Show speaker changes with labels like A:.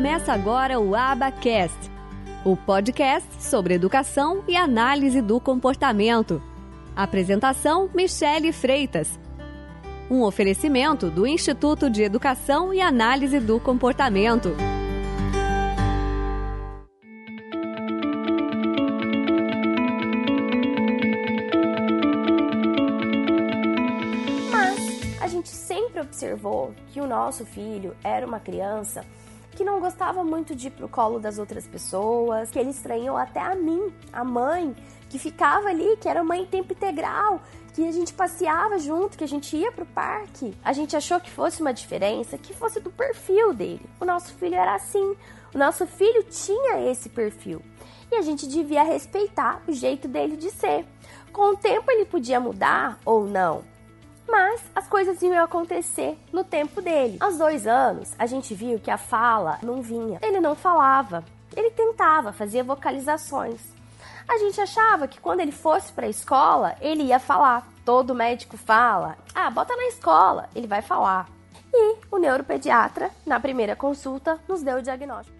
A: Começa agora o Abacast, o podcast sobre educação e análise do comportamento. Apresentação: Michele Freitas. Um oferecimento do Instituto de Educação e Análise do Comportamento.
B: Mas a gente sempre observou que o nosso filho era uma criança que não gostava muito de ir pro colo das outras pessoas, que ele estranhou até a mim, a mãe, que ficava ali, que era mãe em tempo integral, que a gente passeava junto, que a gente ia pro parque. A gente achou que fosse uma diferença, que fosse do perfil dele. O nosso filho era assim. O nosso filho tinha esse perfil. E a gente devia respeitar o jeito dele de ser. Com o tempo ele podia mudar ou não, coisas iam acontecer no tempo dele. Aos dois anos, a gente viu que a fala não vinha. Ele não falava, ele tentava, fazia vocalizações. A gente achava que quando ele fosse para a escola, ele ia falar. Todo médico fala: ah, bota na escola, ele vai falar. E o neuropediatra, na primeira consulta, nos deu o diagnóstico.